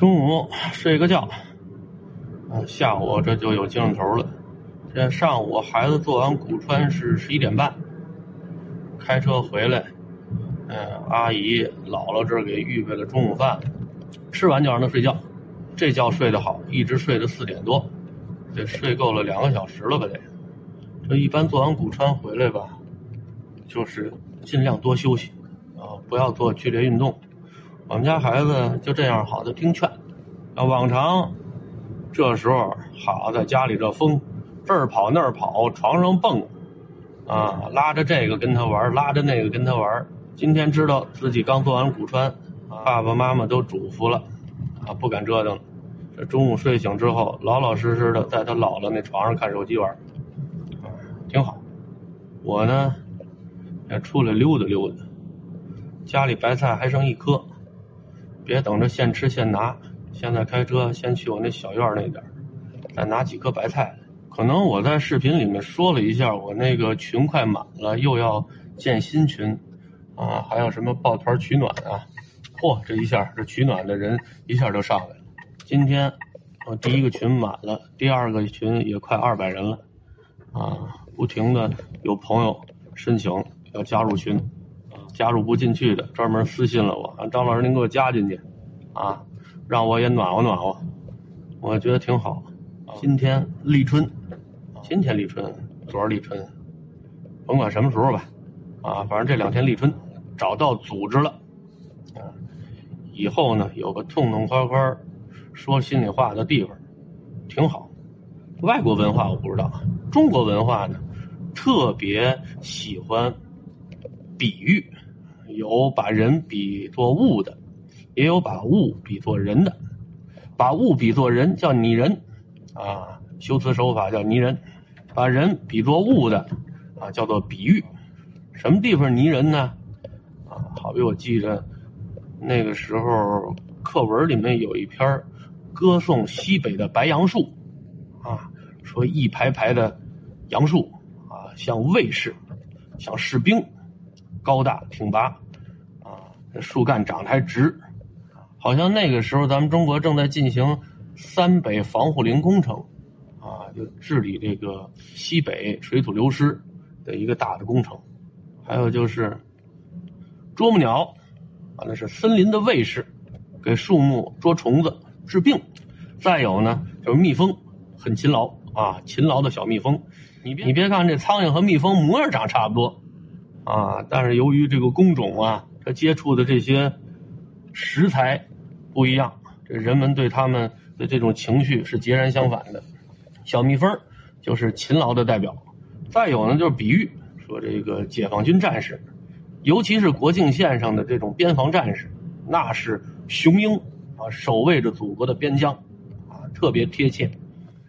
中午睡个觉，啊，下午这就有精神头了。这上午孩子做完骨穿是十一点半，开车回来，嗯，阿姨姥姥这儿给预备了中午饭，吃完就让他睡觉。这觉睡得好，一直睡到四点多，得睡够了两个小时了吧？得。这一般做完骨穿回来吧，就是尽量多休息，啊，不要做剧烈运动。我们家孩子就这样，好的听劝。啊，往常这时候好在家里这疯，这儿跑那儿跑，床上蹦，啊，拉着这个跟他玩，拉着那个跟他玩。今天知道自己刚做完骨穿，爸爸妈妈都嘱咐了，啊，不敢折腾。这中午睡醒之后，老老实实的在他姥姥那床上看手机玩，啊，挺好。我呢，也出来溜达溜达。家里白菜还剩一颗。别等着现吃现拿，现在开车先去我那小院那点再拿几颗白菜。可能我在视频里面说了一下，我那个群快满了，又要建新群，啊，还有什么抱团取暖啊？嚯，这一下这取暖的人一下就上来了。今天我第一个群满了，第二个群也快二百人了，啊，不停的有朋友申请要加入群。加入不进去的，专门私信了我，张老师您给我加进去，啊，让我也暖和暖和，我觉得挺好。今天立春，今天立春，昨儿立春，甭管什么时候吧，啊，反正这两天立春，找到组织了，啊，以后呢有个痛痛快快说心里话的地方，挺好。外国文化我不知道，中国文化呢特别喜欢比喻。有把人比作物的，也有把物比作人的。把物比作人叫拟人，啊，修辞手法叫拟人；把人比作物的，啊，叫做比喻。什么地方拟人呢？啊，好比我记着那个时候课文里面有一篇歌颂西北的白杨树，啊，说一排排的杨树，啊，像卫士，像士兵。高大挺拔，啊，这树干长得还直，好像那个时候咱们中国正在进行三北防护林工程，啊，就治理这个西北水土流失的一个大的工程。还有就是啄木鸟，啊，那是森林的卫士，给树木捉虫子治病。再有呢，就是蜜蜂，很勤劳啊，勤劳的小蜜蜂。你别你别看这苍蝇和蜜蜂模样长差不多。啊，但是由于这个工种啊，它接触的这些食材不一样，这人们对他们的这种情绪是截然相反的。小蜜蜂就是勤劳的代表，再有呢就是比喻说这个解放军战士，尤其是国境线上的这种边防战士，那是雄鹰啊，守卫着祖国的边疆啊，特别贴切。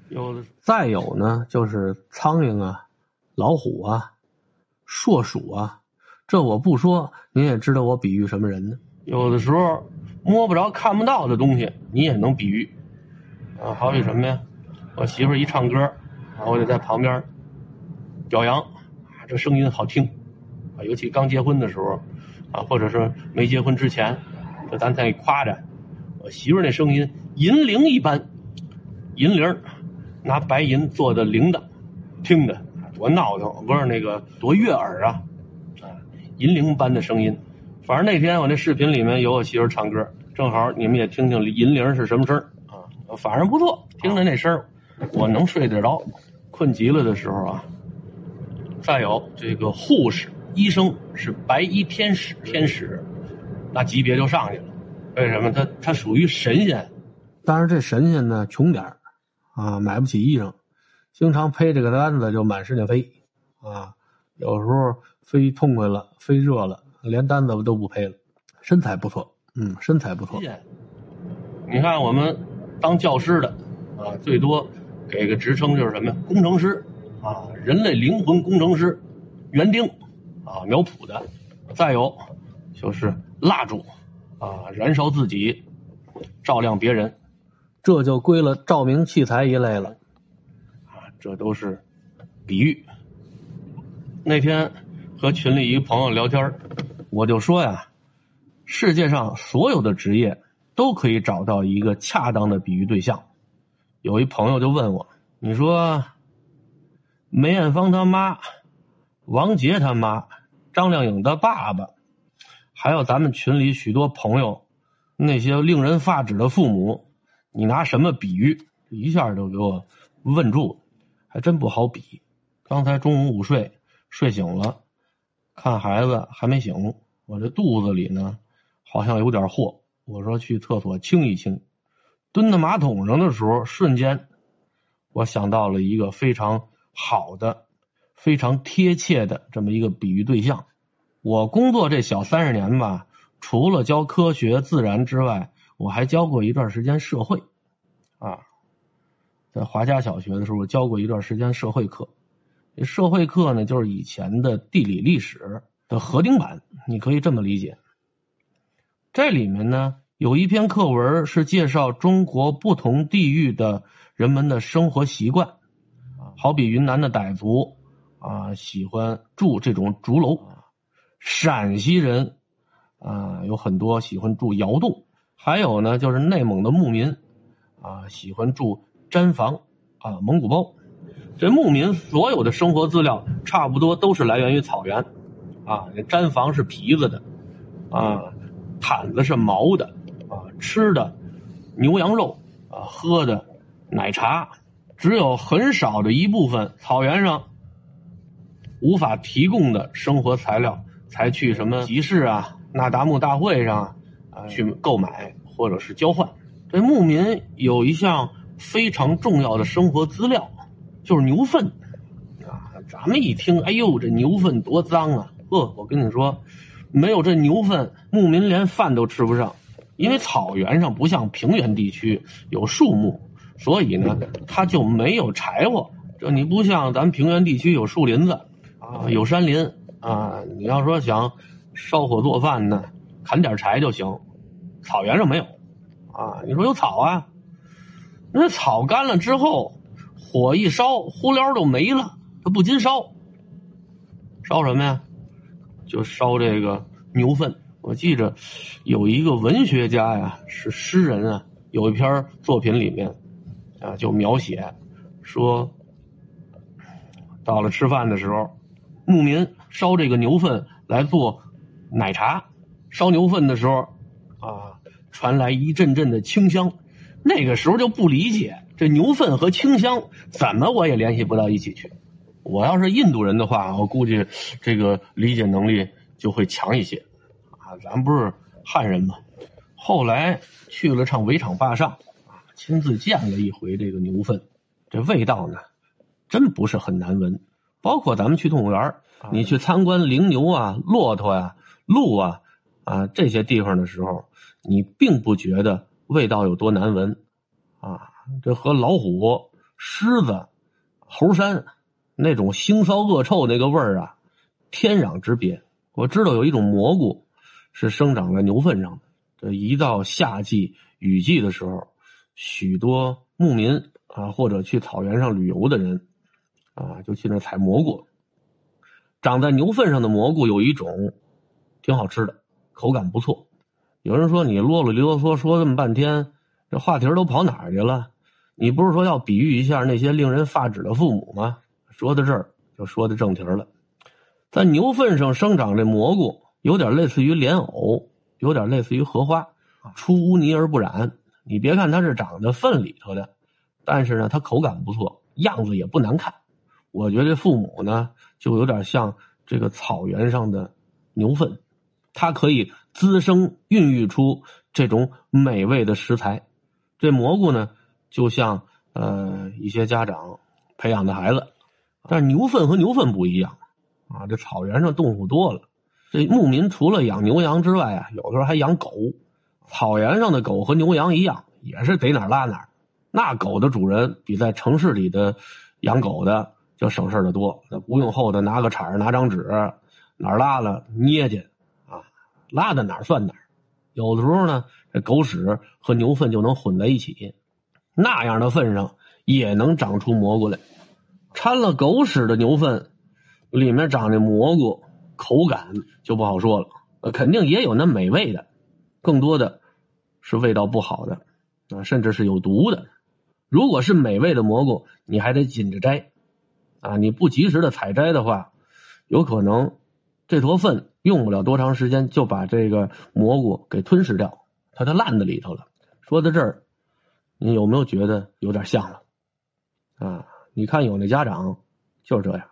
有再有呢就是苍蝇啊，老虎啊。硕鼠啊，这我不说，您也知道我比喻什么人呢？有的时候摸不着、看不到的东西，你也能比喻啊。好比什么呀？我媳妇一唱歌，啊我得在旁边表扬，啊这声音好听啊。尤其刚结婚的时候啊，或者是没结婚之前，就咱在夸着我媳妇那声音银铃一般，银铃拿白银做的铃铛，听着。多闹腾，不是那个多悦耳啊，啊，银铃般的声音。反正那天我那视频里面有我媳妇唱歌，正好你们也听听银铃是什么声啊。反正不错，听着那声我能睡得着。困极了的时候啊，再有这个护士、医生是白衣天使，天使那级别就上去了。为什么？他他属于神仙，但是这神仙呢穷点啊，买不起衣裳。经常背这个单子就满世界飞，啊，有时候飞痛快了，飞热了，连单子都不背了。身材不错，嗯，身材不错。你看我们当教师的，啊，最多给个职称就是什么呀？工程师，啊，人类灵魂工程师，园丁，啊，苗圃的。再有就是蜡烛，啊，燃烧自己，照亮别人，这就归了照明器材一类了。这都是比喻。那天和群里一个朋友聊天我就说呀，世界上所有的职业都可以找到一个恰当的比喻对象。有一朋友就问我：“你说梅艳芳他妈、王杰他妈、张靓颖的爸爸，还有咱们群里许多朋友那些令人发指的父母，你拿什么比喻？”一下就给我问住了，还真不好比。刚才中午午睡，睡醒了，看孩子还没醒，我这肚子里呢好像有点货。我说去厕所清一清，蹲在马桶上的时候，瞬间我想到了一个非常好的、非常贴切的这么一个比喻对象。我工作这小三十年吧，除了教科学、自然之外，我还教过一段时间社会，在华家小学的时候，教过一段时间社会课。这社会课呢，就是以前的地理历史的合订版，你可以这么理解。这里面呢，有一篇课文是介绍中国不同地域的人们的生活习惯，好比云南的傣族啊，喜欢住这种竹楼；陕西人啊，有很多喜欢住窑洞；还有呢，就是内蒙的牧民啊，喜欢住。毡房啊，蒙古包，这牧民所有的生活资料差不多都是来源于草原，啊，毡房是皮子的，啊，毯子是毛的，啊，吃的牛羊肉，啊，喝的奶茶，只有很少的一部分草原上无法提供的生活材料，才去什么集市啊、那达慕大会上啊去购买或者是交换。这牧民有一项。非常重要的生活资料，就是牛粪啊！咱们一听，哎呦，这牛粪多脏啊！呵，我跟你说，没有这牛粪，牧民连饭都吃不上。因为草原上不像平原地区有树木，所以呢，它就没有柴火。这你不像咱平原地区有树林子啊，有山林啊。你要说想烧火做饭呢，砍点柴就行。草原上没有啊。你说有草啊？那草干了之后，火一烧，呼溜就没了。它不禁烧，烧什么呀？就烧这个牛粪。我记着有一个文学家呀，是诗人啊，有一篇作品里面啊，就描写说，到了吃饭的时候，牧民烧这个牛粪来做奶茶。烧牛粪的时候啊，传来一阵阵的清香。那个时候就不理解这牛粪和清香怎么我也联系不到一起去。我要是印度人的话，我估计这个理解能力就会强一些。啊，咱不是汉人吗？后来去了趟围场坝上，啊，亲自见了一回这个牛粪，这味道呢，真不是很难闻。包括咱们去动物园，你去参观羚牛啊、骆驼呀、鹿啊啊这些地方的时候，你并不觉得。味道有多难闻，啊，这和老虎、狮子、猴山那种腥臊恶臭那个味儿啊，天壤之别。我知道有一种蘑菇是生长在牛粪上的。这一到夏季雨季的时候，许多牧民啊，或者去草原上旅游的人啊，就去那采蘑菇。长在牛粪上的蘑菇有一种挺好吃的，口感不错。有人说你啰啰啰嗦说这么半天，这话题都跑哪儿去了？你不是说要比喻一下那些令人发指的父母吗？说到这儿就说的正题了，在牛粪上生长这蘑菇，有点类似于莲藕，有点类似于荷花，出污泥而不染。你别看它是长在粪里头的，但是呢，它口感不错，样子也不难看。我觉得父母呢，就有点像这个草原上的牛粪。它可以滋生、孕育出这种美味的食材。这蘑菇呢，就像呃一些家长培养的孩子。但是牛粪和牛粪不一样啊！这草原上动物多了，这牧民除了养牛羊之外啊，有时候还养狗。草原上的狗和牛羊一样，也是逮哪拉哪。那狗的主人比在城市里的养狗的就省事的多，那不用后头拿个铲拿张纸，哪拉了捏去。拉的哪儿算哪儿，有的时候呢，这狗屎和牛粪就能混在一起，那样的粪上也能长出蘑菇来。掺了狗屎的牛粪，里面长的蘑菇口感就不好说了，肯定也有那美味的，更多的是味道不好的啊，甚至是有毒的。如果是美味的蘑菇，你还得紧着摘啊！你不及时的采摘的话，有可能这坨粪用不了多长时间就把这个蘑菇给吞噬掉，它就烂在里头了。说到这儿，你有没有觉得有点像了啊？你看有那家长就是这样。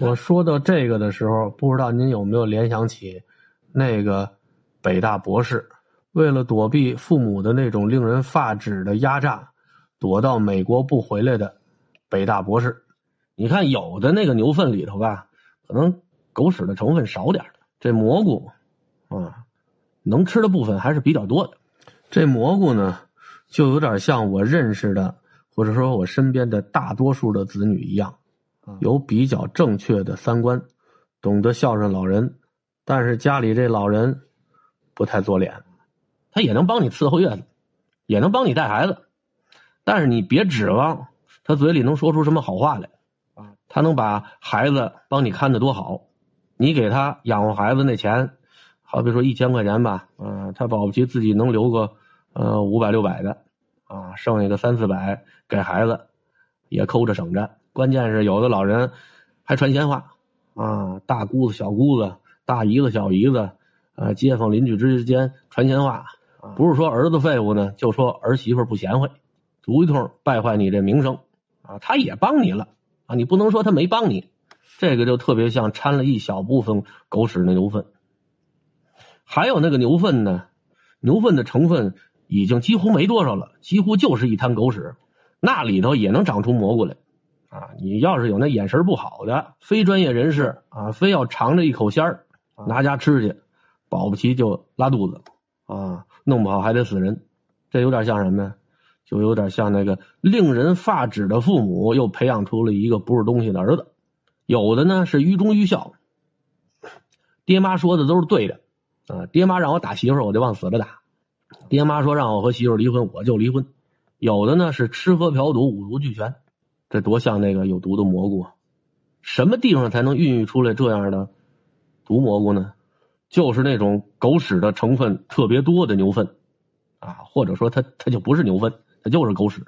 我说到这个的时候，不知道您有没有联想起那个北大博士，为了躲避父母的那种令人发指的压榨，躲到美国不回来的北大博士。你看有的那个牛粪里头吧，可能狗屎的成分少点这蘑菇啊，能吃的部分还是比较多的。这蘑菇呢，就有点像我认识的，或者说我身边的大多数的子女一样。有比较正确的三观，懂得孝顺老人，但是家里这老人不太做脸，他也能帮你伺候月子，也能帮你带孩子，但是你别指望他嘴里能说出什么好话来啊！他能把孩子帮你看的多好，你给他养活孩子那钱，好比说一千块钱吧，嗯，他保不齐自己能留个呃五百六百的啊，剩下个三四百给孩子也抠着省着。关键是有的老人还传闲话啊，大姑子、小姑子、大姨子、小姨子，呃，街坊邻居之间传闲话，不是说儿子废物呢，就说儿媳妇不贤惠，逐一通败坏你这名声啊。他也帮你了啊，你不能说他没帮你，这个就特别像掺了一小部分狗屎的牛粪，还有那个牛粪呢，牛粪的成分已经几乎没多少了，几乎就是一滩狗屎，那里头也能长出蘑菇来。啊，你要是有那眼神不好的非专业人士啊，非要尝着一口鲜儿，拿家吃去，保不齐就拉肚子啊，弄不好还得死人。这有点像什么呀？就有点像那个令人发指的父母又培养出了一个不是东西的儿子。有的呢是愚忠愚孝，爹妈说的都是对的啊。爹妈让我打媳妇儿，我就往死了打；爹妈说让我和媳妇儿离婚，我就离婚。有的呢是吃喝嫖赌五毒俱全。这多像那个有毒的蘑菇啊！什么地方才能孕育出来这样的毒蘑菇呢？就是那种狗屎的成分特别多的牛粪啊，或者说它它就不是牛粪，它就是狗屎。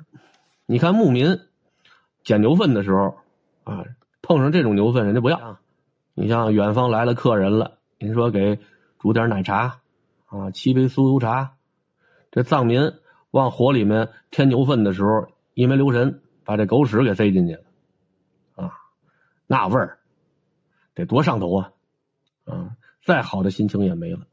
你看牧民捡牛粪的时候啊，碰上这种牛粪，人家不要。你像远方来了客人了，您说给煮点奶茶啊，沏杯酥油茶。这藏民往火里面添牛粪的时候，一没留神。把这狗屎给塞进去了，啊，那味儿得多上头啊！啊，再好的心情也没了。